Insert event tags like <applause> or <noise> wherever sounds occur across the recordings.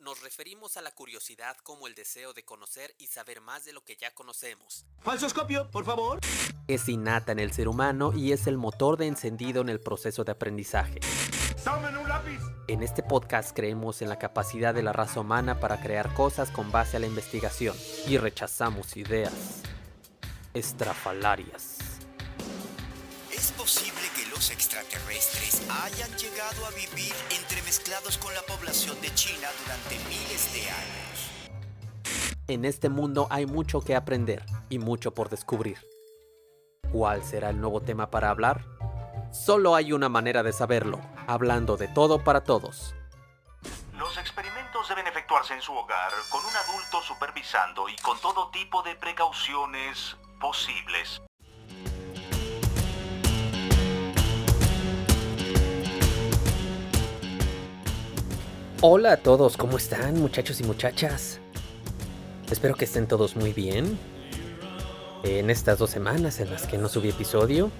nos referimos a la curiosidad como el deseo de conocer y saber más de lo que ya conocemos. Falsoscopio, por favor. Es innata en el ser humano y es el motor de encendido en el proceso de aprendizaje. ¡Tomen un lápiz! En este podcast creemos en la capacidad de la raza humana para crear cosas con base a la investigación y rechazamos ideas estrafalarias. ¿Es posible que los extraterrestres hayan llegado a vivir entremezclados con la población de China durante miles de años? En este mundo hay mucho que aprender y mucho por descubrir. ¿Cuál será el nuevo tema para hablar? Solo hay una manera de saberlo, hablando de todo para todos. Los experimentos deben efectuarse en su hogar, con un adulto supervisando y con todo tipo de precauciones posibles. Hola a todos, ¿cómo están muchachos y muchachas? Espero que estén todos muy bien. En estas dos semanas en las que no subí episodio.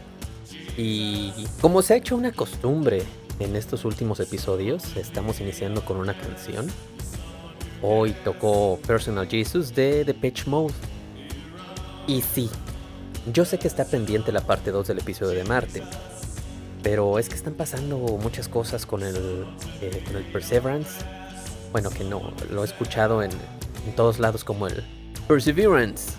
Y como se ha hecho una costumbre en estos últimos episodios, estamos iniciando con una canción. Hoy tocó Personal Jesus de The Pitch Mode. Y sí, yo sé que está pendiente la parte 2 del episodio de Marte. Pero es que están pasando muchas cosas con el, eh, con el Perseverance. Bueno, que no, lo he escuchado en, en todos lados como el Perseverance.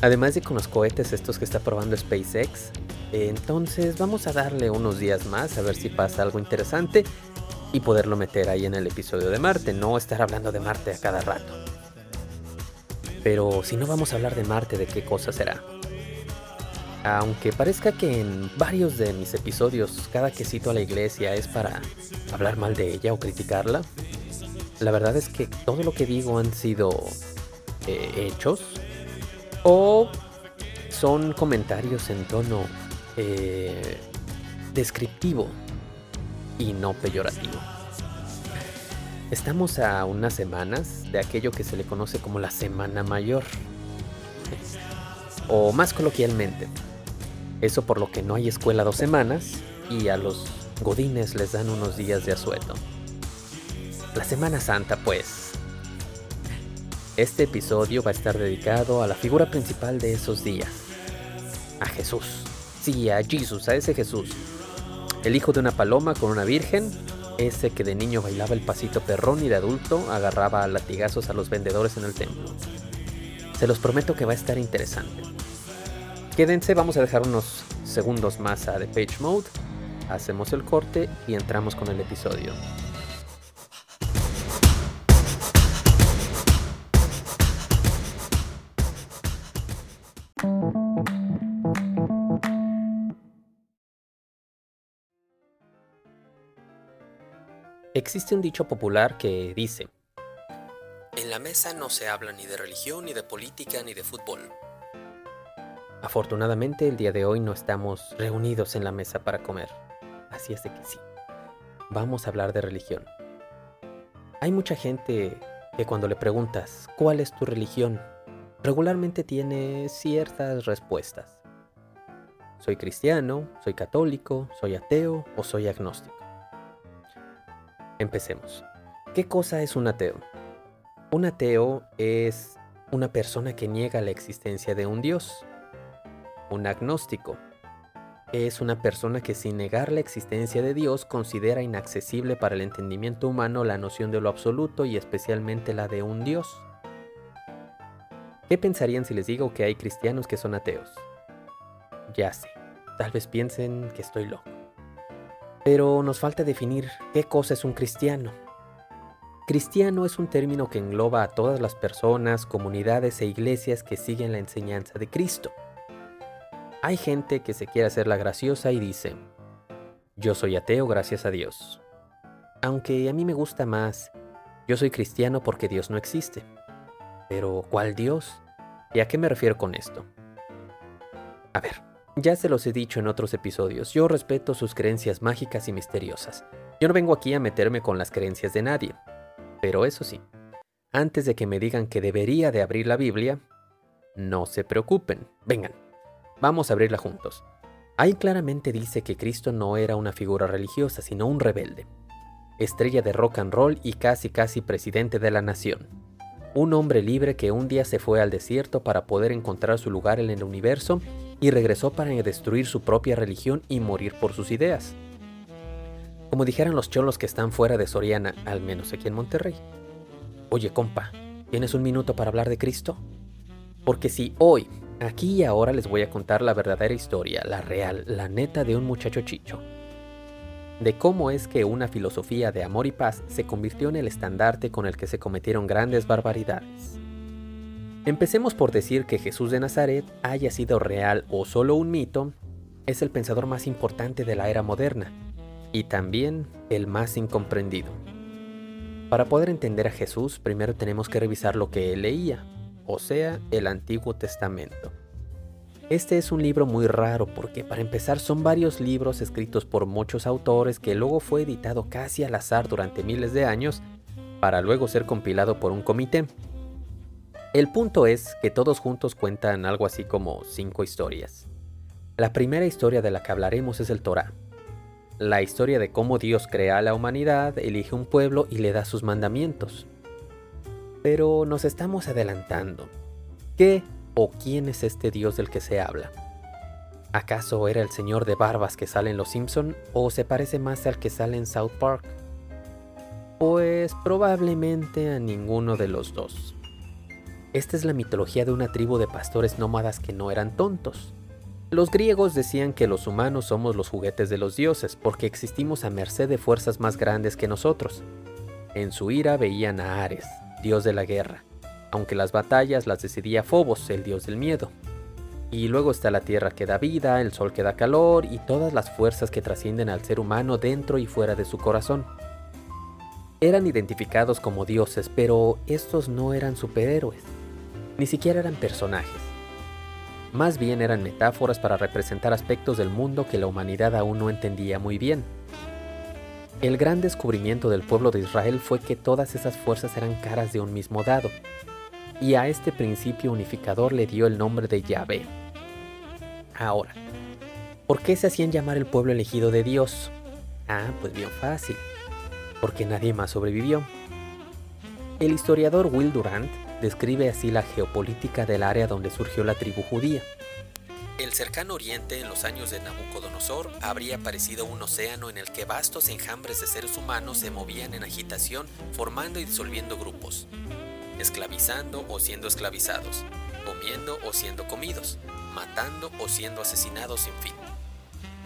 Además de con los cohetes estos que está probando SpaceX. Entonces vamos a darle unos días más a ver si pasa algo interesante y poderlo meter ahí en el episodio de Marte, no estar hablando de Marte a cada rato. Pero si no vamos a hablar de Marte, ¿de qué cosa será? Aunque parezca que en varios de mis episodios cada que cito a la iglesia es para hablar mal de ella o criticarla, la verdad es que todo lo que digo han sido eh, hechos o son comentarios en tono eh, descriptivo y no peyorativo. Estamos a unas semanas de aquello que se le conoce como la Semana Mayor, o más coloquialmente, eso por lo que no hay escuela dos semanas y a los godines les dan unos días de asueto. La Semana Santa, pues. Este episodio va a estar dedicado a la figura principal de esos días, a Jesús. Sí, a Jesús, a ese Jesús. El hijo de una paloma con una virgen, ese que de niño bailaba el pasito perrón y de adulto agarraba a latigazos a los vendedores en el templo. Se los prometo que va a estar interesante. Quédense, vamos a dejar unos segundos más a The Page Mode. Hacemos el corte y entramos con el episodio. Existe un dicho popular que dice, en la mesa no se habla ni de religión, ni de política, ni de fútbol. Afortunadamente el día de hoy no estamos reunidos en la mesa para comer. Así es de que sí. Vamos a hablar de religión. Hay mucha gente que cuando le preguntas ¿cuál es tu religión? regularmente tiene ciertas respuestas. Soy cristiano, soy católico, soy ateo o soy agnóstico. Empecemos. ¿Qué cosa es un ateo? Un ateo es una persona que niega la existencia de un Dios. Un agnóstico es una persona que sin negar la existencia de Dios considera inaccesible para el entendimiento humano la noción de lo absoluto y especialmente la de un Dios. ¿Qué pensarían si les digo que hay cristianos que son ateos? Ya sé, tal vez piensen que estoy loco. Pero nos falta definir qué cosa es un cristiano. Cristiano es un término que engloba a todas las personas, comunidades e iglesias que siguen la enseñanza de Cristo. Hay gente que se quiere hacer la graciosa y dice, yo soy ateo gracias a Dios. Aunque a mí me gusta más, yo soy cristiano porque Dios no existe. Pero, ¿cuál Dios? ¿Y a qué me refiero con esto? A ver, ya se los he dicho en otros episodios, yo respeto sus creencias mágicas y misteriosas. Yo no vengo aquí a meterme con las creencias de nadie. Pero eso sí, antes de que me digan que debería de abrir la Biblia, no se preocupen, vengan, vamos a abrirla juntos. Ahí claramente dice que Cristo no era una figura religiosa, sino un rebelde. estrella de rock and roll y casi casi presidente de la nación. Un hombre libre que un día se fue al desierto para poder encontrar su lugar en el universo y regresó para destruir su propia religión y morir por sus ideas. Como dijeran los cholos que están fuera de Soriana, al menos aquí en Monterrey. Oye, compa, ¿tienes un minuto para hablar de Cristo? Porque si hoy, aquí y ahora les voy a contar la verdadera historia, la real, la neta de un muchacho chicho. De cómo es que una filosofía de amor y paz se convirtió en el estandarte con el que se cometieron grandes barbaridades. Empecemos por decir que Jesús de Nazaret, haya sido real o solo un mito, es el pensador más importante de la era moderna y también el más incomprendido. Para poder entender a Jesús, primero tenemos que revisar lo que él leía, o sea, el Antiguo Testamento. Este es un libro muy raro porque para empezar son varios libros escritos por muchos autores que luego fue editado casi al azar durante miles de años para luego ser compilado por un comité. El punto es que todos juntos cuentan algo así como cinco historias. La primera historia de la que hablaremos es el Torah, la historia de cómo Dios crea a la humanidad, elige un pueblo y le da sus mandamientos. Pero nos estamos adelantando. ¿Qué o quién es este Dios del que se habla? ¿Acaso era el señor de barbas que sale en Los Simpson o se parece más al que sale en South Park? Pues probablemente a ninguno de los dos. Esta es la mitología de una tribu de pastores nómadas que no eran tontos. Los griegos decían que los humanos somos los juguetes de los dioses porque existimos a merced de fuerzas más grandes que nosotros. En su ira veían a Ares, dios de la guerra, aunque las batallas las decidía Fobos, el dios del miedo. Y luego está la tierra que da vida, el sol que da calor y todas las fuerzas que trascienden al ser humano dentro y fuera de su corazón. Eran identificados como dioses, pero estos no eran superhéroes, ni siquiera eran personajes. Más bien eran metáforas para representar aspectos del mundo que la humanidad aún no entendía muy bien. El gran descubrimiento del pueblo de Israel fue que todas esas fuerzas eran caras de un mismo dado, y a este principio unificador le dio el nombre de Yahvé. Ahora, ¿por qué se hacían llamar el pueblo elegido de Dios? Ah, pues bien fácil, porque nadie más sobrevivió. El historiador Will Durant describe así la geopolítica del área donde surgió la tribu judía. El cercano oriente en los años de Nabucodonosor habría parecido un océano en el que vastos enjambres de seres humanos se movían en agitación formando y disolviendo grupos, esclavizando o siendo esclavizados, comiendo o siendo comidos, matando o siendo asesinados, en fin.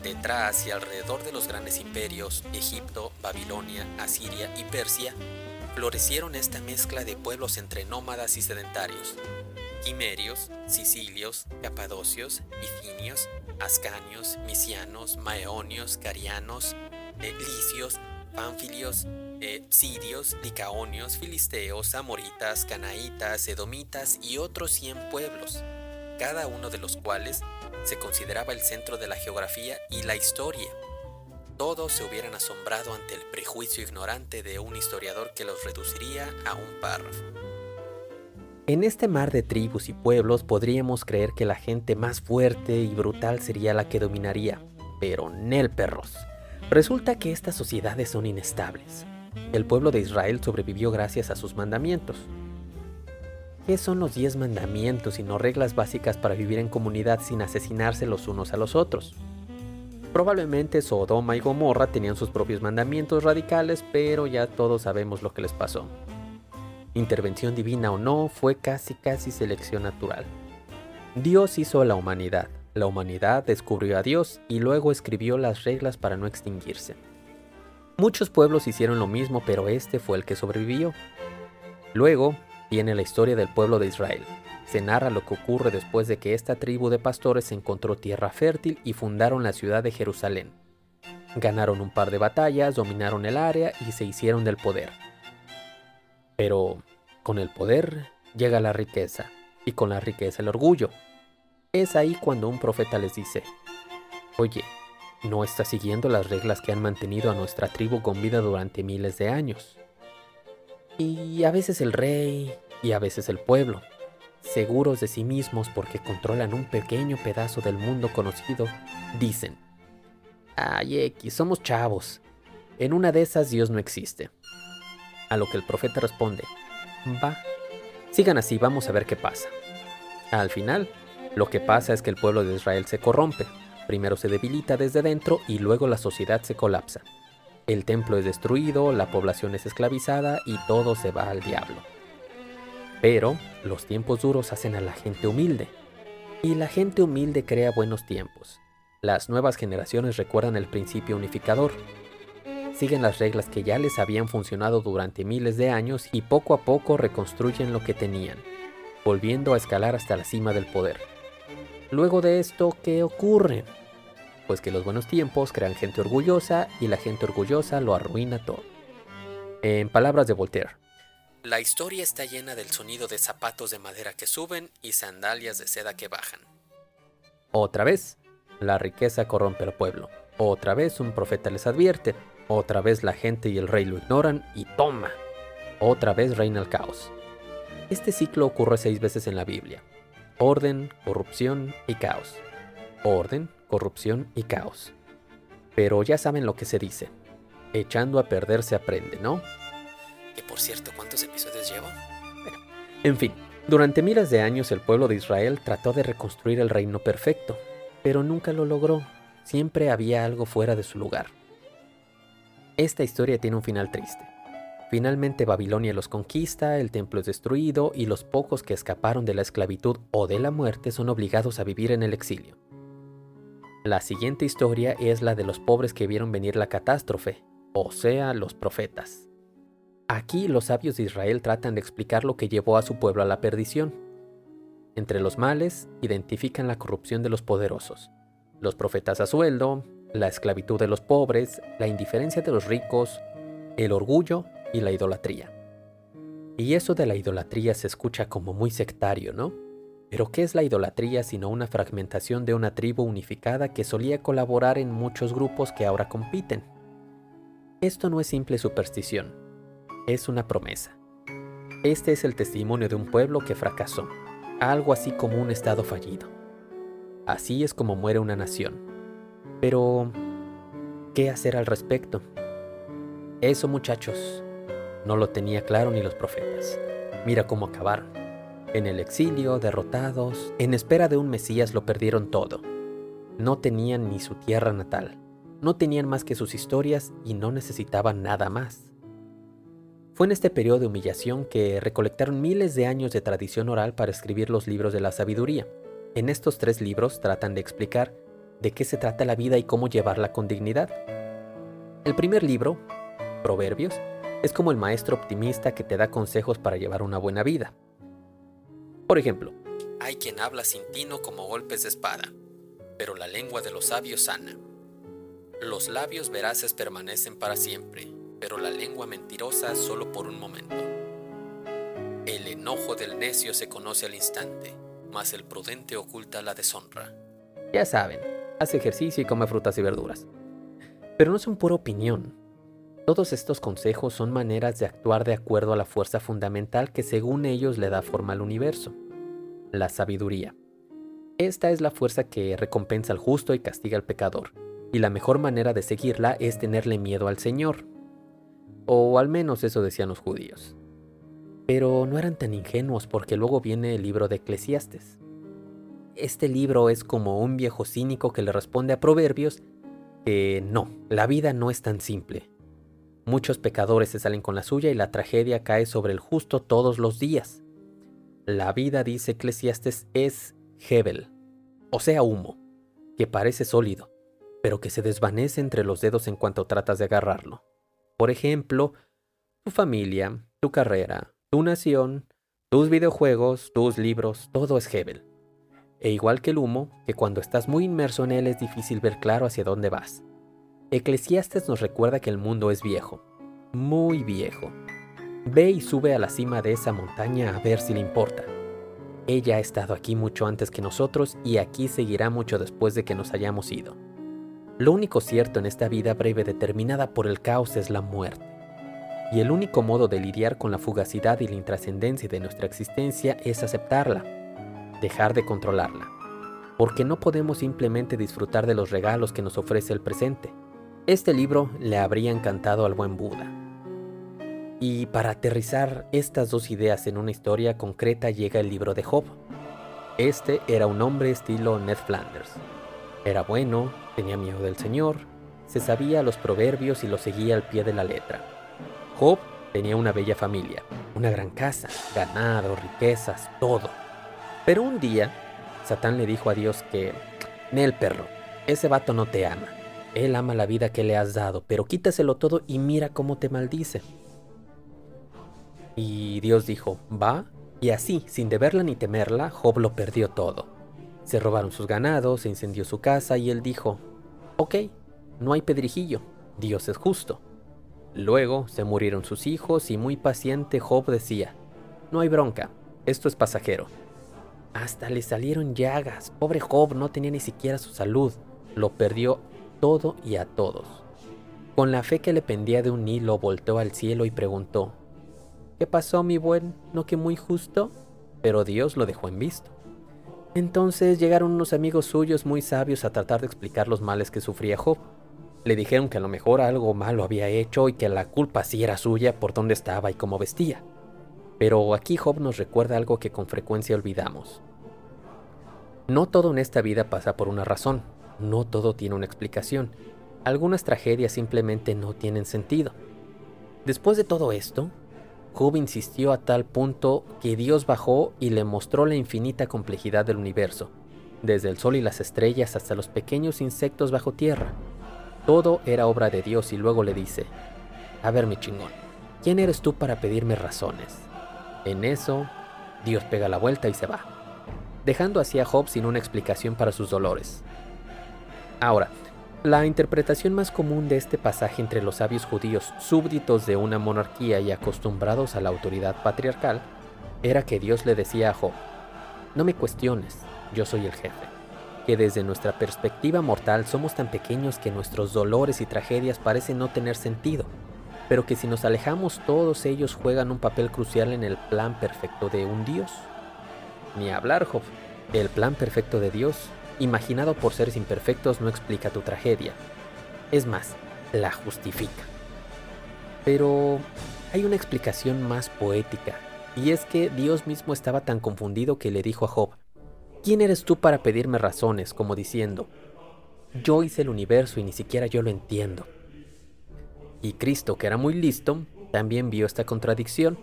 Detrás y alrededor de los grandes imperios, Egipto, Babilonia, Asiria y Persia, florecieron esta mezcla de pueblos entre nómadas y sedentarios, quimerios, sicilios, capadocios, bicinios, ascanios, misianos, maeonios, carianos, eh, licios, pánfilios, sirios, licaonios, filisteos, amoritas, canaitas, edomitas y otros 100 pueblos, cada uno de los cuales se consideraba el centro de la geografía y la historia. Todos se hubieran asombrado ante el prejuicio ignorante de un historiador que los reduciría a un párrafo. En este mar de tribus y pueblos podríamos creer que la gente más fuerte y brutal sería la que dominaría, pero Nel perros. Resulta que estas sociedades son inestables. El pueblo de Israel sobrevivió gracias a sus mandamientos. ¿Qué son los diez mandamientos sino reglas básicas para vivir en comunidad sin asesinarse los unos a los otros? Probablemente Sodoma y Gomorra tenían sus propios mandamientos radicales, pero ya todos sabemos lo que les pasó intervención divina o no, fue casi casi selección natural. Dios hizo a la humanidad, la humanidad descubrió a Dios y luego escribió las reglas para no extinguirse. Muchos pueblos hicieron lo mismo, pero este fue el que sobrevivió. Luego viene la historia del pueblo de Israel. Se narra lo que ocurre después de que esta tribu de pastores encontró tierra fértil y fundaron la ciudad de Jerusalén. Ganaron un par de batallas, dominaron el área y se hicieron del poder. Pero con el poder llega la riqueza y con la riqueza el orgullo. Es ahí cuando un profeta les dice, oye, no está siguiendo las reglas que han mantenido a nuestra tribu con vida durante miles de años. Y a veces el rey y a veces el pueblo, seguros de sí mismos porque controlan un pequeño pedazo del mundo conocido, dicen, ay X, somos chavos, en una de esas Dios no existe. A lo que el profeta responde, va, sigan así, vamos a ver qué pasa. Al final, lo que pasa es que el pueblo de Israel se corrompe, primero se debilita desde dentro y luego la sociedad se colapsa. El templo es destruido, la población es esclavizada y todo se va al diablo. Pero los tiempos duros hacen a la gente humilde. Y la gente humilde crea buenos tiempos. Las nuevas generaciones recuerdan el principio unificador. Siguen las reglas que ya les habían funcionado durante miles de años y poco a poco reconstruyen lo que tenían, volviendo a escalar hasta la cima del poder. Luego de esto, ¿qué ocurre? Pues que los buenos tiempos crean gente orgullosa y la gente orgullosa lo arruina todo. En palabras de Voltaire, la historia está llena del sonido de zapatos de madera que suben y sandalias de seda que bajan. Otra vez, la riqueza corrompe al pueblo. Otra vez un profeta les advierte. Otra vez la gente y el rey lo ignoran y toma. Otra vez reina el caos. Este ciclo ocurre seis veces en la Biblia. Orden, corrupción y caos. Orden, corrupción y caos. Pero ya saben lo que se dice. Echando a perder se aprende, ¿no? Que por cierto, ¿cuántos episodios llevo? en fin, durante miles de años el pueblo de Israel trató de reconstruir el reino perfecto, pero nunca lo logró. Siempre había algo fuera de su lugar. Esta historia tiene un final triste. Finalmente Babilonia los conquista, el templo es destruido y los pocos que escaparon de la esclavitud o de la muerte son obligados a vivir en el exilio. La siguiente historia es la de los pobres que vieron venir la catástrofe, o sea, los profetas. Aquí los sabios de Israel tratan de explicar lo que llevó a su pueblo a la perdición. Entre los males, identifican la corrupción de los poderosos, los profetas a sueldo, la esclavitud de los pobres, la indiferencia de los ricos, el orgullo y la idolatría. Y eso de la idolatría se escucha como muy sectario, ¿no? Pero ¿qué es la idolatría sino una fragmentación de una tribu unificada que solía colaborar en muchos grupos que ahora compiten? Esto no es simple superstición es una promesa. Este es el testimonio de un pueblo que fracasó, algo así como un estado fallido. Así es como muere una nación. Pero, ¿qué hacer al respecto? Eso muchachos, no lo tenía claro ni los profetas. Mira cómo acabaron. En el exilio, derrotados, en espera de un Mesías lo perdieron todo. No tenían ni su tierra natal, no tenían más que sus historias y no necesitaban nada más. Fue en este periodo de humillación que recolectaron miles de años de tradición oral para escribir los libros de la sabiduría. En estos tres libros tratan de explicar de qué se trata la vida y cómo llevarla con dignidad. El primer libro, Proverbios, es como el maestro optimista que te da consejos para llevar una buena vida. Por ejemplo, hay quien habla sin tino como golpes de espada, pero la lengua de los sabios sana. Los labios veraces permanecen para siempre, pero la lengua mentirosa solo por un momento. El enojo del necio se conoce al instante, mas el prudente oculta la deshonra. Ya saben, hace ejercicio y come frutas y verduras. Pero no son pura opinión. Todos estos consejos son maneras de actuar de acuerdo a la fuerza fundamental que según ellos le da forma al universo, la sabiduría. Esta es la fuerza que recompensa al justo y castiga al pecador, y la mejor manera de seguirla es tenerle miedo al Señor, o al menos eso decían los judíos. Pero no eran tan ingenuos porque luego viene el libro de Eclesiastes. Este libro es como un viejo cínico que le responde a Proverbios que no, la vida no es tan simple. Muchos pecadores se salen con la suya y la tragedia cae sobre el justo todos los días. La vida, dice Eclesiastes, es Hebel, o sea, humo, que parece sólido, pero que se desvanece entre los dedos en cuanto tratas de agarrarlo. Por ejemplo, tu familia, tu carrera, tu nación, tus videojuegos, tus libros, todo es Hebel. E igual que el humo, que cuando estás muy inmerso en él es difícil ver claro hacia dónde vas. Eclesiastes nos recuerda que el mundo es viejo, muy viejo. Ve y sube a la cima de esa montaña a ver si le importa. Ella ha estado aquí mucho antes que nosotros y aquí seguirá mucho después de que nos hayamos ido. Lo único cierto en esta vida breve determinada por el caos es la muerte. Y el único modo de lidiar con la fugacidad y la intrascendencia de nuestra existencia es aceptarla, dejar de controlarla. Porque no podemos simplemente disfrutar de los regalos que nos ofrece el presente. Este libro le habría encantado al buen Buda. Y para aterrizar estas dos ideas en una historia concreta llega el libro de Job. Este era un hombre estilo Ned Flanders. Era bueno, tenía miedo del Señor, se sabía los proverbios y los seguía al pie de la letra. Job tenía una bella familia, una gran casa, ganado, riquezas, todo. Pero un día, Satán le dijo a Dios que, Nel perro, ese vato no te ama. Él ama la vida que le has dado, pero quítaselo todo y mira cómo te maldice. Y Dios dijo, va, y así, sin deberla ni temerla, Job lo perdió todo. Se robaron sus ganados, se incendió su casa y él dijo, ok, no hay pedrijillo, Dios es justo. Luego se murieron sus hijos y muy paciente Job decía, no hay bronca, esto es pasajero. Hasta le salieron llagas, pobre Job no tenía ni siquiera su salud, lo perdió todo y a todos. Con la fe que le pendía de un hilo, volteó al cielo y preguntó, ¿Qué pasó, mi buen? ¿No que muy justo? Pero Dios lo dejó en visto. Entonces llegaron unos amigos suyos muy sabios a tratar de explicar los males que sufría Job. Le dijeron que a lo mejor algo malo había hecho y que la culpa sí era suya por dónde estaba y cómo vestía. Pero aquí Job nos recuerda algo que con frecuencia olvidamos. No todo en esta vida pasa por una razón, no todo tiene una explicación. Algunas tragedias simplemente no tienen sentido. Después de todo esto, Job insistió a tal punto que Dios bajó y le mostró la infinita complejidad del universo, desde el sol y las estrellas hasta los pequeños insectos bajo tierra. Todo era obra de Dios y luego le dice, a ver mi chingón, ¿quién eres tú para pedirme razones? En eso, Dios pega la vuelta y se va, dejando así a Job sin una explicación para sus dolores. Ahora, la interpretación más común de este pasaje entre los sabios judíos, súbditos de una monarquía y acostumbrados a la autoridad patriarcal, era que Dios le decía a Job, no me cuestiones, yo soy el jefe, que desde nuestra perspectiva mortal somos tan pequeños que nuestros dolores y tragedias parecen no tener sentido, pero que si nos alejamos todos ellos juegan un papel crucial en el plan perfecto de un Dios. Ni hablar, Job, el plan perfecto de Dios imaginado por seres imperfectos no explica tu tragedia. Es más, la justifica. Pero hay una explicación más poética, y es que Dios mismo estaba tan confundido que le dijo a Job, ¿quién eres tú para pedirme razones? como diciendo, yo hice el universo y ni siquiera yo lo entiendo. Y Cristo, que era muy listo, también vio esta contradicción,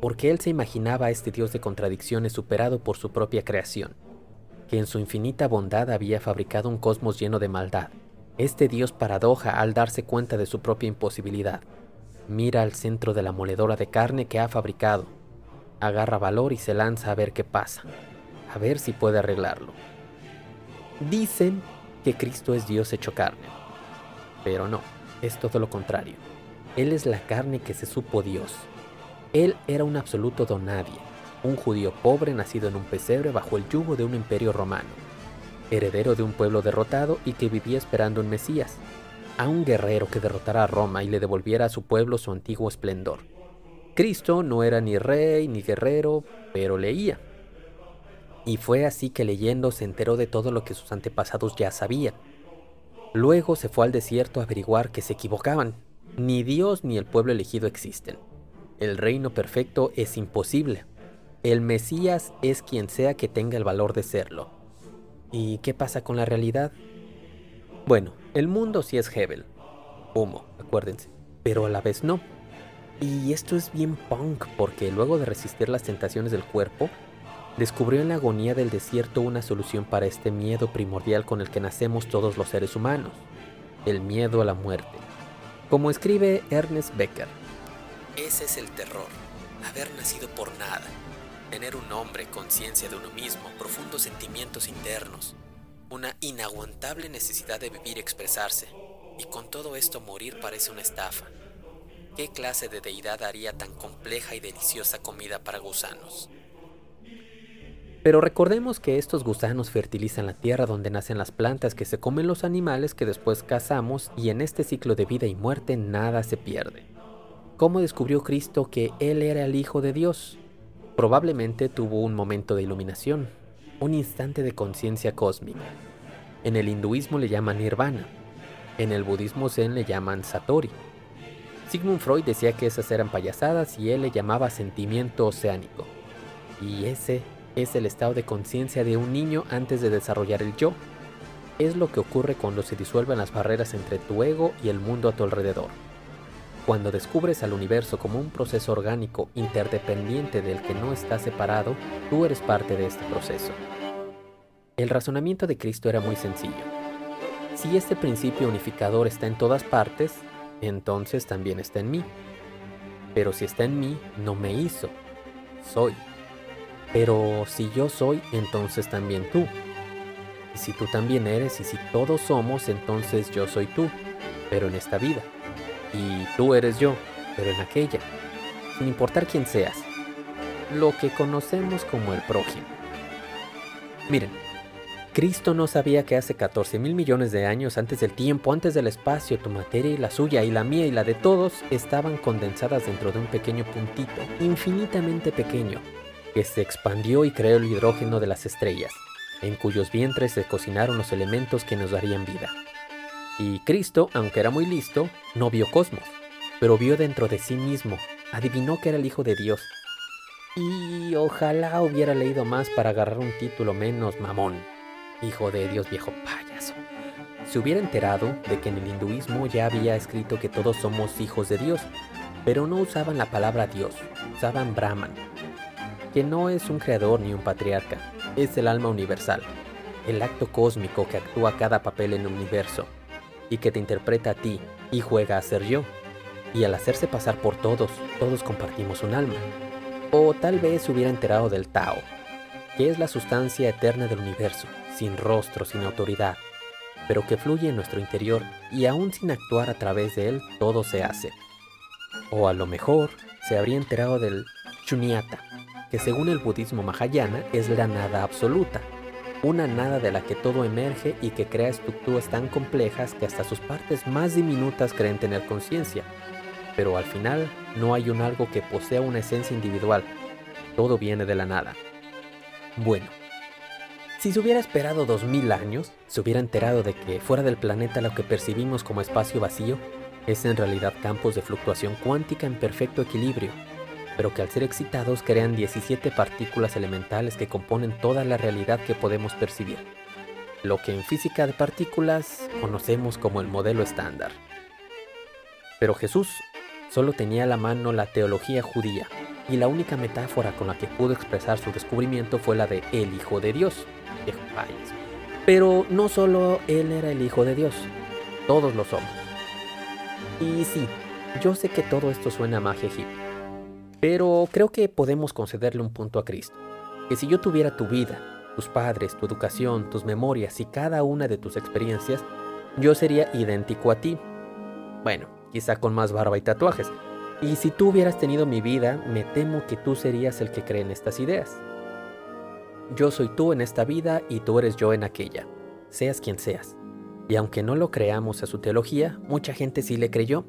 porque él se imaginaba a este Dios de contradicciones superado por su propia creación que en su infinita bondad había fabricado un cosmos lleno de maldad. Este dios paradoja al darse cuenta de su propia imposibilidad. Mira al centro de la moledora de carne que ha fabricado. Agarra valor y se lanza a ver qué pasa. A ver si puede arreglarlo. Dicen que Cristo es Dios hecho carne. Pero no, es todo lo contrario. Él es la carne que se supo Dios. Él era un absoluto don nadie un judío pobre nacido en un pesebre bajo el yugo de un imperio romano, heredero de un pueblo derrotado y que vivía esperando un Mesías, a un guerrero que derrotara a Roma y le devolviera a su pueblo su antiguo esplendor. Cristo no era ni rey ni guerrero, pero leía. Y fue así que leyendo se enteró de todo lo que sus antepasados ya sabían. Luego se fue al desierto a averiguar que se equivocaban. Ni Dios ni el pueblo elegido existen. El reino perfecto es imposible. El Mesías es quien sea que tenga el valor de serlo. ¿Y qué pasa con la realidad? Bueno, el mundo sí es Hebel. Humo, acuérdense. Pero a la vez no. Y esto es bien punk porque luego de resistir las tentaciones del cuerpo, descubrió en la agonía del desierto una solución para este miedo primordial con el que nacemos todos los seres humanos. El miedo a la muerte. Como escribe Ernest Becker. Ese es el terror, haber nacido por nada tener un nombre, conciencia de uno mismo, profundos sentimientos internos, una inaguantable necesidad de vivir y expresarse, y con todo esto morir parece una estafa. ¿Qué clase de deidad haría tan compleja y deliciosa comida para gusanos? Pero recordemos que estos gusanos fertilizan la tierra donde nacen las plantas que se comen los animales que después cazamos y en este ciclo de vida y muerte nada se pierde. ¿Cómo descubrió Cristo que Él era el Hijo de Dios? Probablemente tuvo un momento de iluminación, un instante de conciencia cósmica. En el hinduismo le llaman nirvana. En el budismo zen le llaman satori. Sigmund Freud decía que esas eran payasadas y él le llamaba sentimiento oceánico. Y ese es el estado de conciencia de un niño antes de desarrollar el yo. Es lo que ocurre cuando se disuelven las barreras entre tu ego y el mundo a tu alrededor. Cuando descubres al universo como un proceso orgánico interdependiente del que no está separado, tú eres parte de este proceso. El razonamiento de Cristo era muy sencillo. Si este principio unificador está en todas partes, entonces también está en mí. Pero si está en mí, no me hizo, soy. Pero si yo soy, entonces también tú. Y si tú también eres y si todos somos, entonces yo soy tú, pero en esta vida. Y tú eres yo, pero en aquella. Sin importar quién seas. Lo que conocemos como el prójimo. Miren, Cristo no sabía que hace 14 mil millones de años antes del tiempo, antes del espacio, tu materia y la suya y la mía y la de todos estaban condensadas dentro de un pequeño puntito, infinitamente pequeño, que se expandió y creó el hidrógeno de las estrellas, en cuyos vientres se cocinaron los elementos que nos darían vida. Y Cristo, aunque era muy listo, no vio cosmos, pero vio dentro de sí mismo, adivinó que era el Hijo de Dios. Y ojalá hubiera leído más para agarrar un título menos mamón. Hijo de Dios viejo payaso. Se hubiera enterado de que en el hinduismo ya había escrito que todos somos hijos de Dios, pero no usaban la palabra Dios, usaban Brahman, que no es un creador ni un patriarca, es el alma universal, el acto cósmico que actúa cada papel en el universo y que te interpreta a ti y juega a ser yo. Y al hacerse pasar por todos, todos compartimos un alma. O tal vez se hubiera enterado del Tao, que es la sustancia eterna del universo, sin rostro, sin autoridad, pero que fluye en nuestro interior y aún sin actuar a través de él, todo se hace. O a lo mejor se habría enterado del Shunyata, que según el budismo mahayana es la nada absoluta, una nada de la que todo emerge y que crea estructuras tan complejas que hasta sus partes más diminutas creen tener conciencia. Pero al final no hay un algo que posea una esencia individual, todo viene de la nada. Bueno, si se hubiera esperado 2000 años, se hubiera enterado de que fuera del planeta lo que percibimos como espacio vacío es en realidad campos de fluctuación cuántica en perfecto equilibrio, pero que al ser excitados crean 17 partículas elementales que componen toda la realidad que podemos percibir, lo que en física de partículas conocemos como el modelo estándar. Pero Jesús solo tenía a la mano la teología judía, y la única metáfora con la que pudo expresar su descubrimiento fue la de el Hijo de Dios, Pero no solo él era el Hijo de Dios, todos lo somos. Y sí, yo sé que todo esto suena a magia egipcia, pero creo que podemos concederle un punto a Cristo. Que si yo tuviera tu vida, tus padres, tu educación, tus memorias y cada una de tus experiencias, yo sería idéntico a ti. Bueno, quizá con más barba y tatuajes. Y si tú hubieras tenido mi vida, me temo que tú serías el que cree en estas ideas. Yo soy tú en esta vida y tú eres yo en aquella, seas quien seas. Y aunque no lo creamos a su teología, mucha gente sí le creyó.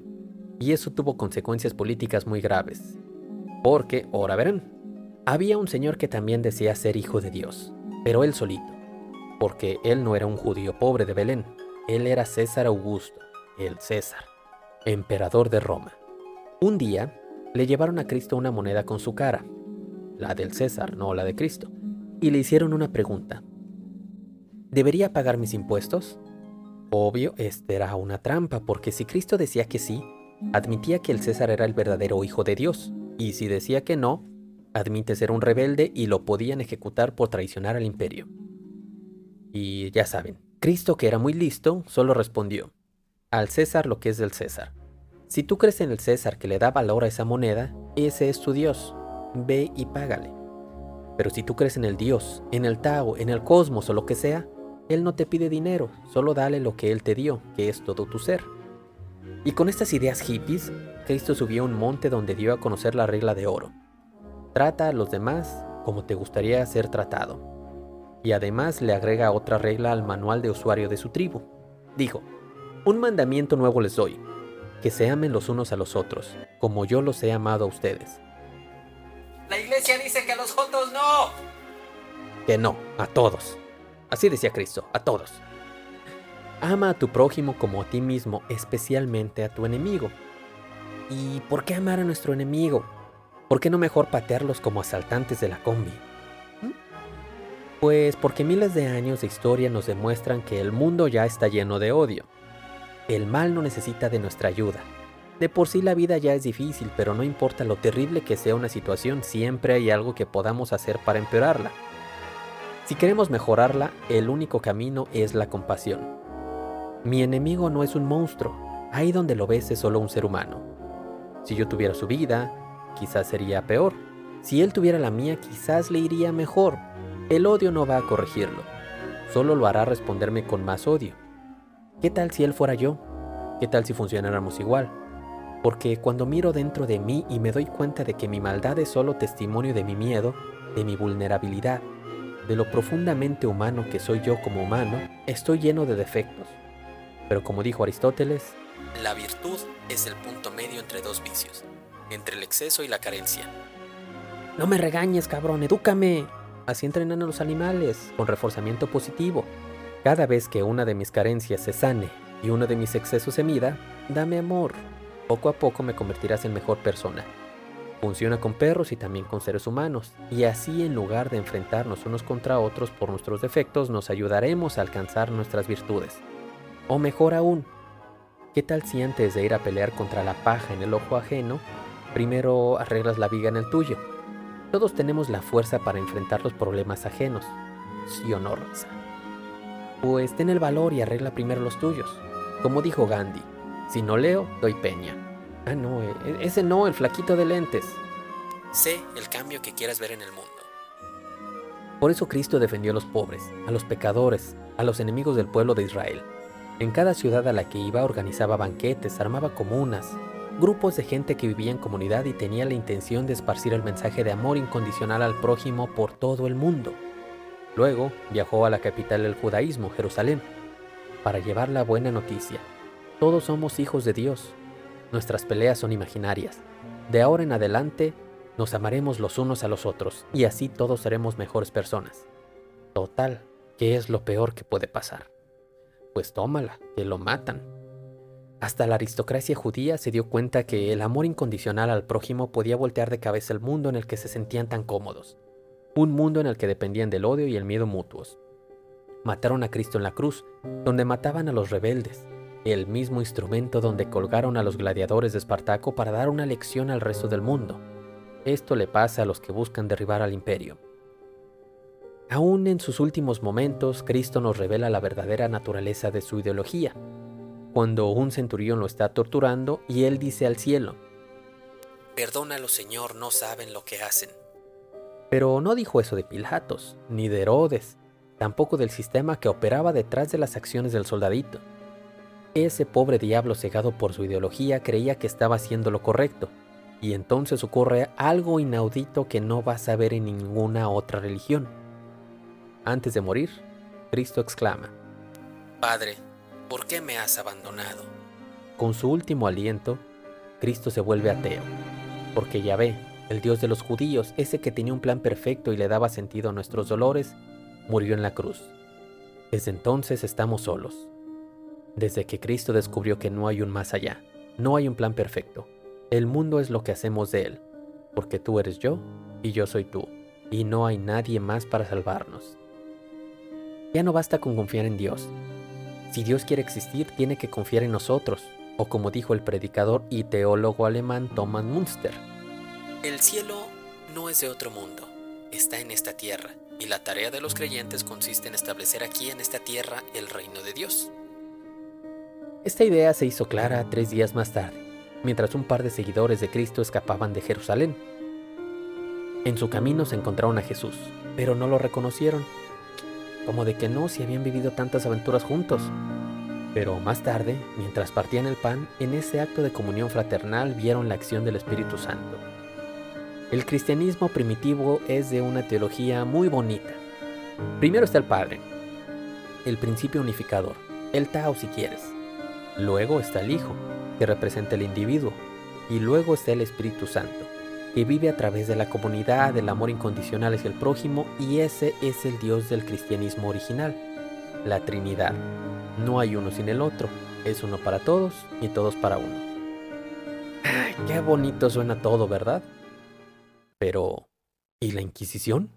Y eso tuvo consecuencias políticas muy graves. Porque, ahora verán, había un señor que también decía ser hijo de Dios, pero él solito, porque él no era un judío pobre de Belén, él era César Augusto, el César, emperador de Roma. Un día le llevaron a Cristo una moneda con su cara, la del César, no la de Cristo, y le hicieron una pregunta. ¿Debería pagar mis impuestos? Obvio, esta era una trampa, porque si Cristo decía que sí, admitía que el César era el verdadero hijo de Dios, y si decía que no, admite ser un rebelde y lo podían ejecutar por traicionar al imperio. Y ya saben, Cristo, que era muy listo, solo respondió, al César lo que es del César. Si tú crees en el César que le da valor a esa moneda, ese es tu Dios, ve y págale. Pero si tú crees en el Dios, en el Tao, en el cosmos o lo que sea, Él no te pide dinero, solo dale lo que Él te dio, que es todo tu ser. Y con estas ideas hippies, Cristo subió a un monte donde dio a conocer la regla de oro. Trata a los demás como te gustaría ser tratado. Y además le agrega otra regla al manual de usuario de su tribu. Dijo, un mandamiento nuevo les doy, que se amen los unos a los otros, como yo los he amado a ustedes. La iglesia dice que a los jotos no. Que no, a todos. Así decía Cristo, a todos. Ama a tu prójimo como a ti mismo, especialmente a tu enemigo. ¿Y por qué amar a nuestro enemigo? ¿Por qué no mejor patearlos como asaltantes de la combi? ¿Mm? Pues porque miles de años de historia nos demuestran que el mundo ya está lleno de odio. El mal no necesita de nuestra ayuda. De por sí la vida ya es difícil, pero no importa lo terrible que sea una situación, siempre hay algo que podamos hacer para empeorarla. Si queremos mejorarla, el único camino es la compasión. Mi enemigo no es un monstruo, ahí donde lo ves es solo un ser humano. Si yo tuviera su vida, quizás sería peor. Si él tuviera la mía, quizás le iría mejor. El odio no va a corregirlo, solo lo hará responderme con más odio. ¿Qué tal si él fuera yo? ¿Qué tal si funcionáramos igual? Porque cuando miro dentro de mí y me doy cuenta de que mi maldad es solo testimonio de mi miedo, de mi vulnerabilidad, de lo profundamente humano que soy yo como humano, estoy lleno de defectos. Pero como dijo Aristóteles, la virtud es el punto medio entre dos vicios, entre el exceso y la carencia. No me regañes, cabrón, edúcame. Así entrenan a los animales, con reforzamiento positivo. Cada vez que una de mis carencias se sane y uno de mis excesos se mida, dame amor. Poco a poco me convertirás en mejor persona. Funciona con perros y también con seres humanos, y así en lugar de enfrentarnos unos contra otros por nuestros defectos, nos ayudaremos a alcanzar nuestras virtudes. O mejor aún, ¿qué tal si antes de ir a pelear contra la paja en el ojo ajeno, primero arreglas la viga en el tuyo? Todos tenemos la fuerza para enfrentar los problemas ajenos. ¿Sí o no, Rosa? Pues ten el valor y arregla primero los tuyos. Como dijo Gandhi, si no leo, doy peña. Ah, no, e, e, ese no, el flaquito de lentes. Sé el cambio que quieras ver en el mundo. Por eso Cristo defendió a los pobres, a los pecadores, a los enemigos del pueblo de Israel. En cada ciudad a la que iba organizaba banquetes, armaba comunas, grupos de gente que vivía en comunidad y tenía la intención de esparcir el mensaje de amor incondicional al prójimo por todo el mundo. Luego viajó a la capital del judaísmo, Jerusalén, para llevar la buena noticia. Todos somos hijos de Dios. Nuestras peleas son imaginarias. De ahora en adelante nos amaremos los unos a los otros y así todos seremos mejores personas. Total, ¿qué es lo peor que puede pasar? Pues tómala, que lo matan. Hasta la aristocracia judía se dio cuenta que el amor incondicional al prójimo podía voltear de cabeza el mundo en el que se sentían tan cómodos, un mundo en el que dependían del odio y el miedo mutuos. Mataron a Cristo en la cruz, donde mataban a los rebeldes, el mismo instrumento donde colgaron a los gladiadores de Espartaco para dar una lección al resto del mundo. Esto le pasa a los que buscan derribar al imperio. Aún en sus últimos momentos, Cristo nos revela la verdadera naturaleza de su ideología, cuando un centurión lo está torturando y él dice al cielo, Perdónalo Señor, no saben lo que hacen. Pero no dijo eso de Pilatos, ni de Herodes, tampoco del sistema que operaba detrás de las acciones del soldadito. Ese pobre diablo cegado por su ideología creía que estaba haciendo lo correcto, y entonces ocurre algo inaudito que no vas a ver en ninguna otra religión. Antes de morir, Cristo exclama, Padre, ¿por qué me has abandonado? Con su último aliento, Cristo se vuelve ateo, porque Yahvé, el Dios de los judíos, ese que tenía un plan perfecto y le daba sentido a nuestros dolores, murió en la cruz. Desde entonces estamos solos. Desde que Cristo descubrió que no hay un más allá, no hay un plan perfecto. El mundo es lo que hacemos de él, porque tú eres yo y yo soy tú, y no hay nadie más para salvarnos. Ya no basta con confiar en Dios, si Dios quiere existir, tiene que confiar en nosotros, o como dijo el predicador y teólogo alemán Thomas Münster. El cielo no es de otro mundo, está en esta tierra, y la tarea de los creyentes consiste en establecer aquí en esta tierra el reino de Dios. Esta idea se hizo clara tres días más tarde, mientras un par de seguidores de Cristo escapaban de Jerusalén. En su camino se encontraron a Jesús, pero no lo reconocieron como de que no si habían vivido tantas aventuras juntos. Pero más tarde, mientras partían el pan, en ese acto de comunión fraternal vieron la acción del Espíritu Santo. El cristianismo primitivo es de una teología muy bonita. Primero está el Padre, el principio unificador, el Tao si quieres. Luego está el Hijo, que representa el individuo. Y luego está el Espíritu Santo, que vive a través de la comunidad, del amor incondicional hacia el prójimo, y ese es el Dios del cristianismo original, la Trinidad. No hay uno sin el otro. Es uno para todos y todos para uno. Qué bonito suena todo, ¿verdad? Pero, ¿y la Inquisición?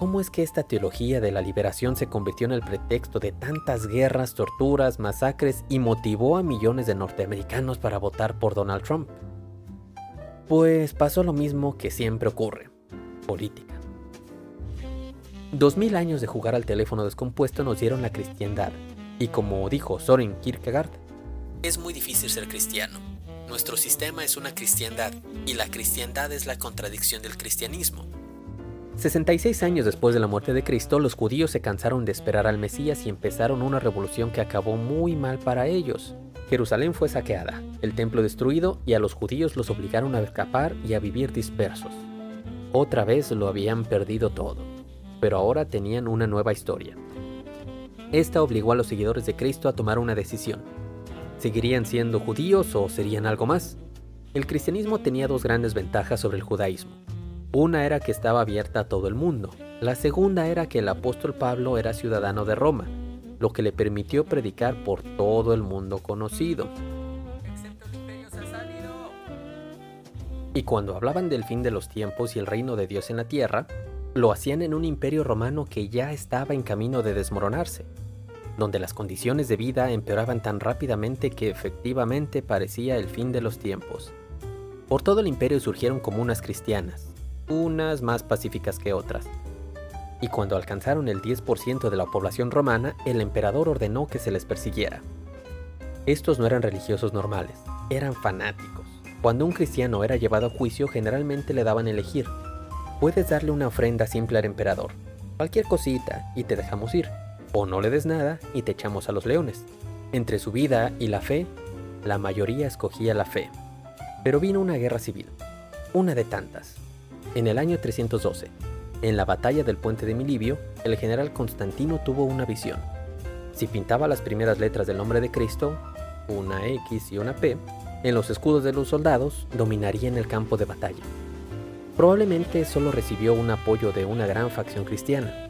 ¿Cómo es que esta teología de la liberación se convirtió en el pretexto de tantas guerras, torturas, masacres y motivó a millones de norteamericanos para votar por Donald Trump? Pues pasó lo mismo que siempre ocurre, política. Dos mil años de jugar al teléfono descompuesto nos dieron la cristiandad, y como dijo Soren Kierkegaard, es muy difícil ser cristiano. Nuestro sistema es una cristiandad, y la cristiandad es la contradicción del cristianismo. 66 años después de la muerte de Cristo, los judíos se cansaron de esperar al Mesías y empezaron una revolución que acabó muy mal para ellos. Jerusalén fue saqueada, el templo destruido y a los judíos los obligaron a escapar y a vivir dispersos. Otra vez lo habían perdido todo, pero ahora tenían una nueva historia. Esta obligó a los seguidores de Cristo a tomar una decisión. ¿Seguirían siendo judíos o serían algo más? El cristianismo tenía dos grandes ventajas sobre el judaísmo. Una era que estaba abierta a todo el mundo. La segunda era que el apóstol Pablo era ciudadano de Roma, lo que le permitió predicar por todo el mundo conocido. Y cuando hablaban del fin de los tiempos y el reino de Dios en la tierra, lo hacían en un imperio romano que ya estaba en camino de desmoronarse, donde las condiciones de vida empeoraban tan rápidamente que efectivamente parecía el fin de los tiempos. Por todo el imperio surgieron comunas cristianas, unas más pacíficas que otras. Y cuando alcanzaron el 10% de la población romana, el emperador ordenó que se les persiguiera. Estos no eran religiosos normales, eran fanáticos. Cuando un cristiano era llevado a juicio, generalmente le daban elegir. Puedes darle una ofrenda simple al emperador, cualquier cosita, y te dejamos ir. O no le des nada y te echamos a los leones. Entre su vida y la fe, la mayoría escogía la fe. Pero vino una guerra civil, una de tantas, en el año 312, en la batalla del puente de Milibio, el general Constantino tuvo una visión. Si pintaba las primeras letras del nombre de Cristo, una X y una P, en los escudos de los soldados, dominaría en el campo de batalla. Probablemente solo recibió un apoyo de una gran facción cristiana.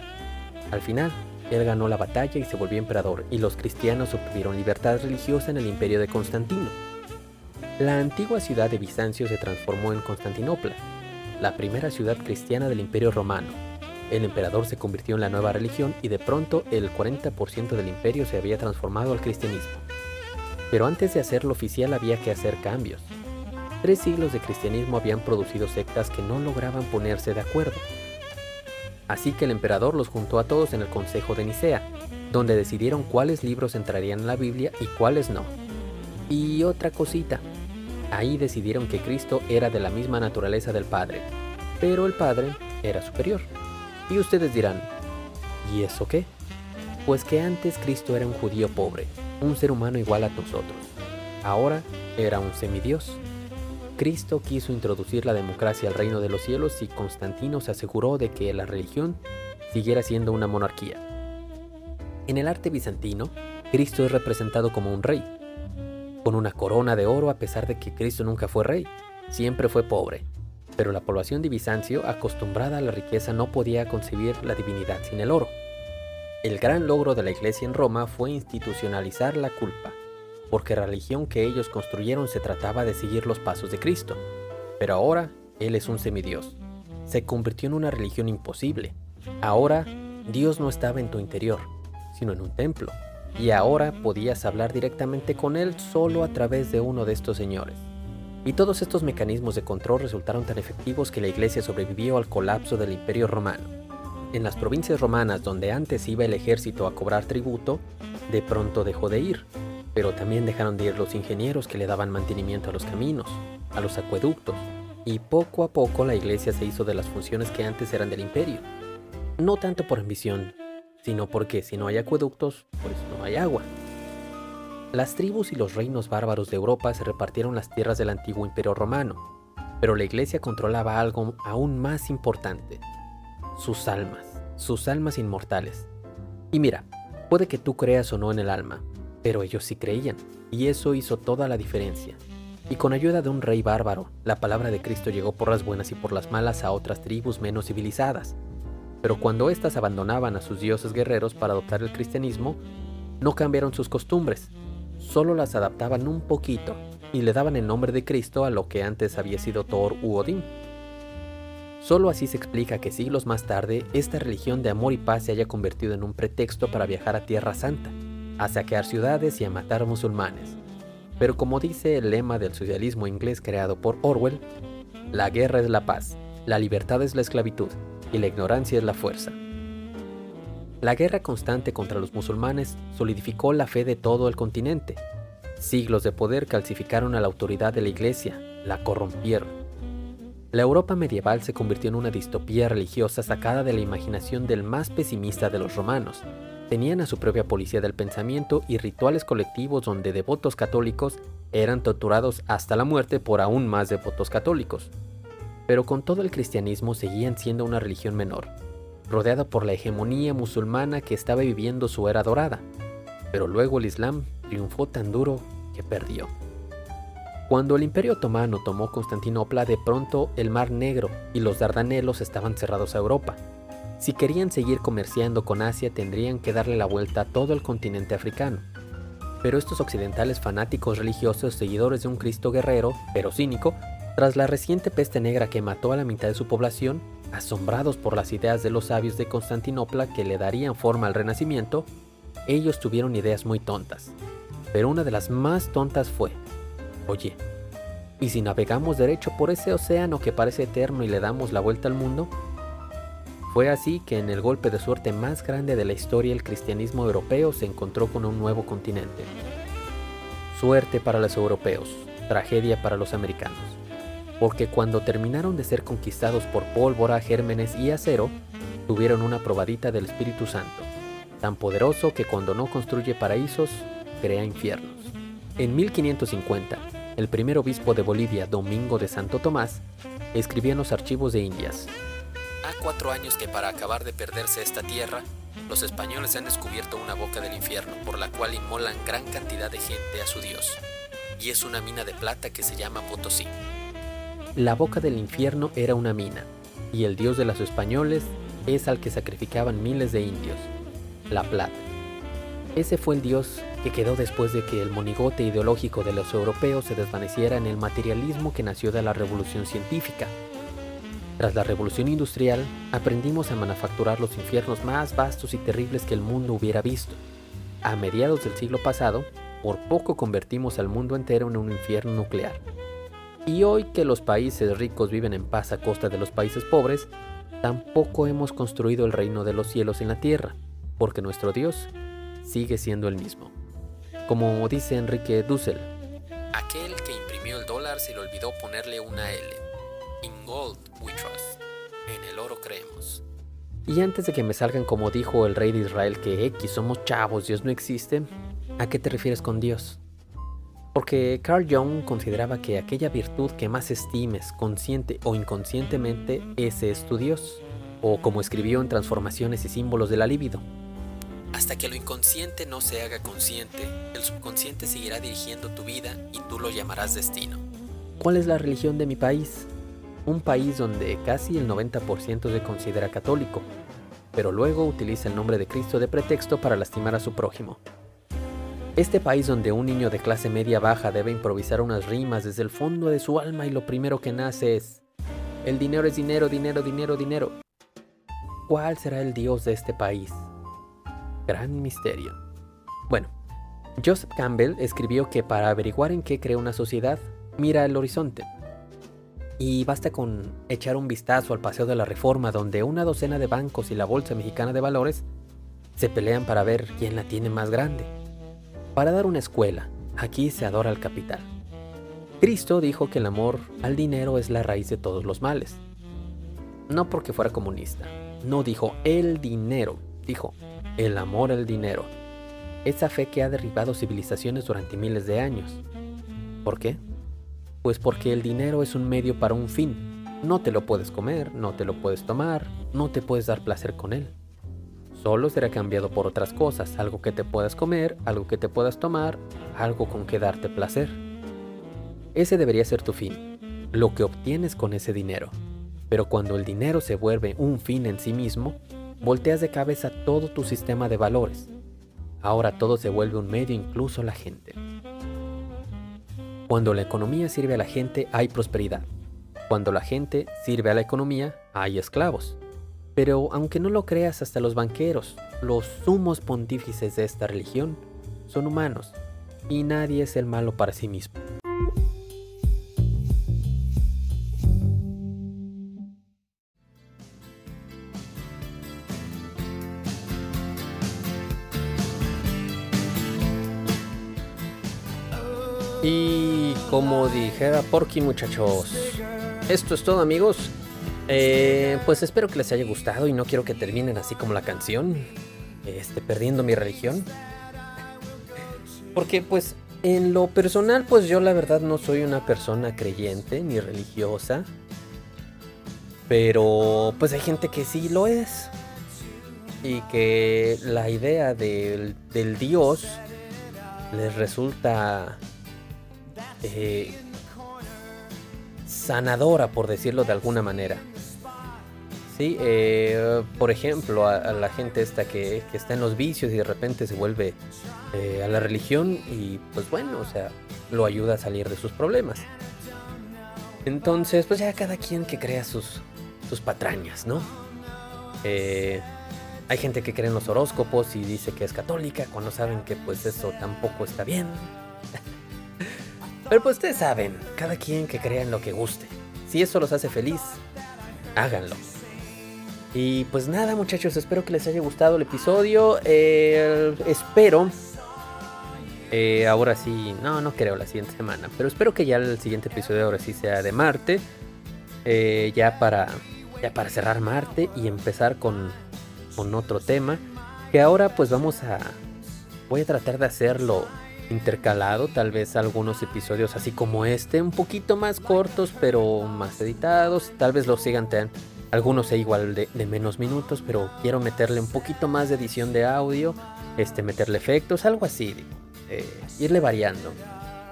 Al final, él ganó la batalla y se volvió emperador, y los cristianos obtuvieron libertad religiosa en el imperio de Constantino. La antigua ciudad de Bizancio se transformó en Constantinopla, la primera ciudad cristiana del Imperio Romano. El emperador se convirtió en la nueva religión y de pronto el 40% del imperio se había transformado al cristianismo. Pero antes de hacerlo oficial había que hacer cambios. Tres siglos de cristianismo habían producido sectas que no lograban ponerse de acuerdo. Así que el emperador los juntó a todos en el Consejo de Nicea, donde decidieron cuáles libros entrarían en la Biblia y cuáles no. Y otra cosita, Ahí decidieron que Cristo era de la misma naturaleza del Padre, pero el Padre era superior. Y ustedes dirán, ¿y eso qué? Pues que antes Cristo era un judío pobre, un ser humano igual a nosotros. Ahora era un semidios. Cristo quiso introducir la democracia al reino de los cielos y Constantino se aseguró de que la religión siguiera siendo una monarquía. En el arte bizantino, Cristo es representado como un rey, con una corona de oro a pesar de que Cristo nunca fue rey, siempre fue pobre. Pero la población de Bizancio, acostumbrada a la riqueza, no podía concebir la divinidad sin el oro. El gran logro de la iglesia en Roma fue institucionalizar la culpa, porque la religión que ellos construyeron se trataba de seguir los pasos de Cristo. Pero ahora Él es un semidios. Se convirtió en una religión imposible. Ahora Dios no estaba en tu interior, sino en un templo y ahora podías hablar directamente con él solo a través de uno de estos señores. Y todos estos mecanismos de control resultaron tan efectivos que la iglesia sobrevivió al colapso del imperio romano. En las provincias romanas donde antes iba el ejército a cobrar tributo, de pronto dejó de ir, pero también dejaron de ir los ingenieros que le daban mantenimiento a los caminos, a los acueductos, y poco a poco la iglesia se hizo de las funciones que antes eran del imperio. No tanto por ambición, sino porque si no hay acueductos, pues no hay agua. Las tribus y los reinos bárbaros de Europa se repartieron las tierras del antiguo imperio romano, pero la iglesia controlaba algo aún más importante, sus almas, sus almas inmortales. Y mira, puede que tú creas o no en el alma, pero ellos sí creían, y eso hizo toda la diferencia. Y con ayuda de un rey bárbaro, la palabra de Cristo llegó por las buenas y por las malas a otras tribus menos civilizadas, pero cuando éstas abandonaban a sus dioses guerreros para adoptar el cristianismo, no cambiaron sus costumbres, solo las adaptaban un poquito y le daban el nombre de Cristo a lo que antes había sido Thor u Odín. Solo así se explica que siglos más tarde esta religión de amor y paz se haya convertido en un pretexto para viajar a Tierra Santa, a saquear ciudades y a matar musulmanes. Pero como dice el lema del socialismo inglés creado por Orwell, la guerra es la paz, la libertad es la esclavitud y la ignorancia es la fuerza. La guerra constante contra los musulmanes solidificó la fe de todo el continente. Siglos de poder calcificaron a la autoridad de la iglesia, la corrompieron la Europa medieval se convirtió en una distopía religiosa sacada de la imaginación del más pesimista de los romanos. Tenían a su propia policía del pensamiento y rituales colectivos donde devotos católicos eran torturados hasta la muerte por aún más devotos católicos. Pero con todo el cristianismo seguían siendo una religión menor, rodeada por la hegemonía musulmana que estaba viviendo su era dorada. Pero luego el Islam triunfó tan duro que perdió. Cuando el Imperio Otomano tomó Constantinopla, de pronto el Mar Negro y los Dardanelos estaban cerrados a Europa. Si querían seguir comerciando con Asia, tendrían que darle la vuelta a todo el continente africano. Pero estos occidentales fanáticos religiosos, seguidores de un Cristo guerrero, pero cínico, tras la reciente peste negra que mató a la mitad de su población, asombrados por las ideas de los sabios de Constantinopla que le darían forma al Renacimiento, ellos tuvieron ideas muy tontas. Pero una de las más tontas fue, Oye, ¿y si navegamos derecho por ese océano que parece eterno y le damos la vuelta al mundo? Fue así que en el golpe de suerte más grande de la historia el cristianismo europeo se encontró con un nuevo continente. Suerte para los europeos, tragedia para los americanos. Porque cuando terminaron de ser conquistados por pólvora, gérmenes y acero, tuvieron una probadita del Espíritu Santo, tan poderoso que cuando no construye paraísos, crea infiernos. En 1550, el primer obispo de Bolivia, Domingo de Santo Tomás, escribió en los archivos de Indias. Ha cuatro años que para acabar de perderse esta tierra, los españoles han descubierto una boca del infierno por la cual inmolan gran cantidad de gente a su Dios, y es una mina de plata que se llama Potosí. La boca del infierno era una mina, y el Dios de los españoles es al que sacrificaban miles de indios, la plata. Ese fue el Dios que quedó después de que el monigote ideológico de los europeos se desvaneciera en el materialismo que nació de la revolución científica. Tras la revolución industrial, aprendimos a manufacturar los infiernos más vastos y terribles que el mundo hubiera visto. A mediados del siglo pasado, por poco convertimos al mundo entero en un infierno nuclear. Y hoy que los países ricos viven en paz a costa de los países pobres, tampoco hemos construido el reino de los cielos en la tierra, porque nuestro Dios sigue siendo el mismo. Como dice Enrique Dussel, aquel que imprimió el dólar se le olvidó ponerle una L. In gold we trust. En el oro creemos. Y antes de que me salgan como dijo el rey de Israel que X somos chavos, Dios no existe, ¿a qué te refieres con Dios? Porque Carl Jung consideraba que aquella virtud que más estimes, consciente o inconscientemente, ese es tu Dios, o como escribió en Transformaciones y Símbolos de la Libido, hasta que lo inconsciente no se haga consciente, el subconsciente seguirá dirigiendo tu vida y tú lo llamarás destino. ¿Cuál es la religión de mi país? Un país donde casi el 90% se considera católico, pero luego utiliza el nombre de Cristo de pretexto para lastimar a su prójimo. Este país donde un niño de clase media baja debe improvisar unas rimas desde el fondo de su alma y lo primero que nace es, el dinero es dinero, dinero, dinero, dinero. ¿Cuál será el Dios de este país? Gran misterio. Bueno, Joseph Campbell escribió que para averiguar en qué crea una sociedad, mira el horizonte. Y basta con echar un vistazo al Paseo de la Reforma, donde una docena de bancos y la Bolsa Mexicana de Valores se pelean para ver quién la tiene más grande. Para dar una escuela, aquí se adora al capital. Cristo dijo que el amor al dinero es la raíz de todos los males. No porque fuera comunista, no dijo el dinero, dijo el amor al dinero. Esa fe que ha derribado civilizaciones durante miles de años. ¿Por qué? Pues porque el dinero es un medio para un fin. No te lo puedes comer, no te lo puedes tomar, no te puedes dar placer con él. Solo será cambiado por otras cosas, algo que te puedas comer, algo que te puedas tomar, algo con que darte placer. Ese debería ser tu fin, lo que obtienes con ese dinero. Pero cuando el dinero se vuelve un fin en sí mismo, volteas de cabeza todo tu sistema de valores. Ahora todo se vuelve un medio, incluso la gente. Cuando la economía sirve a la gente, hay prosperidad. Cuando la gente sirve a la economía, hay esclavos. Pero aunque no lo creas, hasta los banqueros, los sumos pontífices de esta religión, son humanos, y nadie es el malo para sí mismo. Y como dijera Porky muchachos, esto es todo amigos. Eh, pues espero que les haya gustado y no quiero que terminen así como la canción, este, perdiendo mi religión. Porque pues en lo personal pues yo la verdad no soy una persona creyente ni religiosa. Pero pues hay gente que sí lo es. Y que la idea del, del Dios les resulta eh, sanadora, por decirlo de alguna manera. Sí, eh, por ejemplo, a, la gente esta que, está en los vicios y de repente se vuelve eh, a la religión y pues bueno, o sea, lo ayuda a salir de sus problemas. Entonces, pues ya cada quien que crea sus, sus patrañas, ¿no? hay gente que cree en los horóscopos y dice que es católica cuando saben que pues eso tampoco está bien. Pero pues ustedes saben, cada quien que crea en lo que guste. Si eso los hace feliz, háganlo. Y pues nada muchachos, espero que les haya gustado el episodio. Eh, espero... Eh, ahora sí, no, no creo la siguiente semana, pero espero que ya el siguiente episodio ahora sí sea de Marte. Eh, ya, para, ya para cerrar Marte y empezar con, con otro tema. Que ahora pues vamos a... Voy a tratar de hacerlo intercalado, tal vez algunos episodios así como este, un poquito más cortos pero más editados, tal vez los sigan ten, algunos sea igual de, menos minutos, pero quiero meterle un poquito más de edición de audio, este, meterle efectos, algo así, eh, irle variando.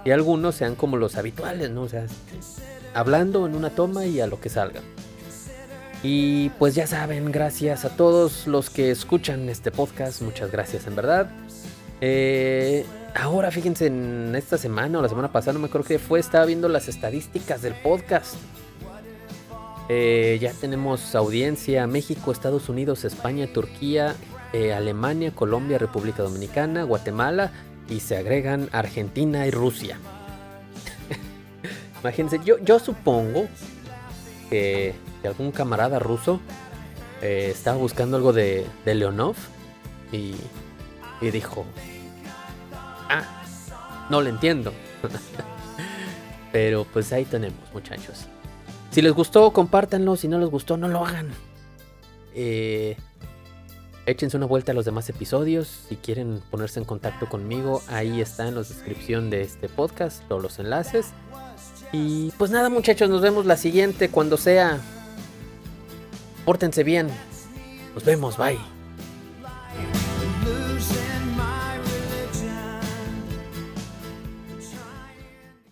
Y algunos sean como los habituales, ¿no? O sea, hablando en una toma y a lo que salga. Y pues ya saben, gracias a todos los que escuchan este podcast, muchas gracias en verdad. Eh, Ahora, fíjense, en esta semana o la semana pasada, no me acuerdo qué fue, estaba viendo las estadísticas del podcast. Eh, ya tenemos audiencia México, Estados Unidos, España, Turquía, eh, Alemania, Colombia, República Dominicana, Guatemala y se agregan Argentina y Rusia. <laughs> Imagínense, yo, yo supongo que, algún camarada ruso eh, estaba buscando algo de, Leonov y, y dijo, Ah, no lo entiendo. <laughs> Pero pues ahí tenemos, muchachos. Si les gustó, compártanlo. Si no les gustó, no lo hagan. Eh, échense una vuelta a los demás episodios. Si quieren ponerse en contacto conmigo, ahí está en la descripción de este podcast, todos los enlaces. Y pues nada, muchachos, nos vemos la siguiente cuando sea. Pórtense bien. Nos vemos, bye.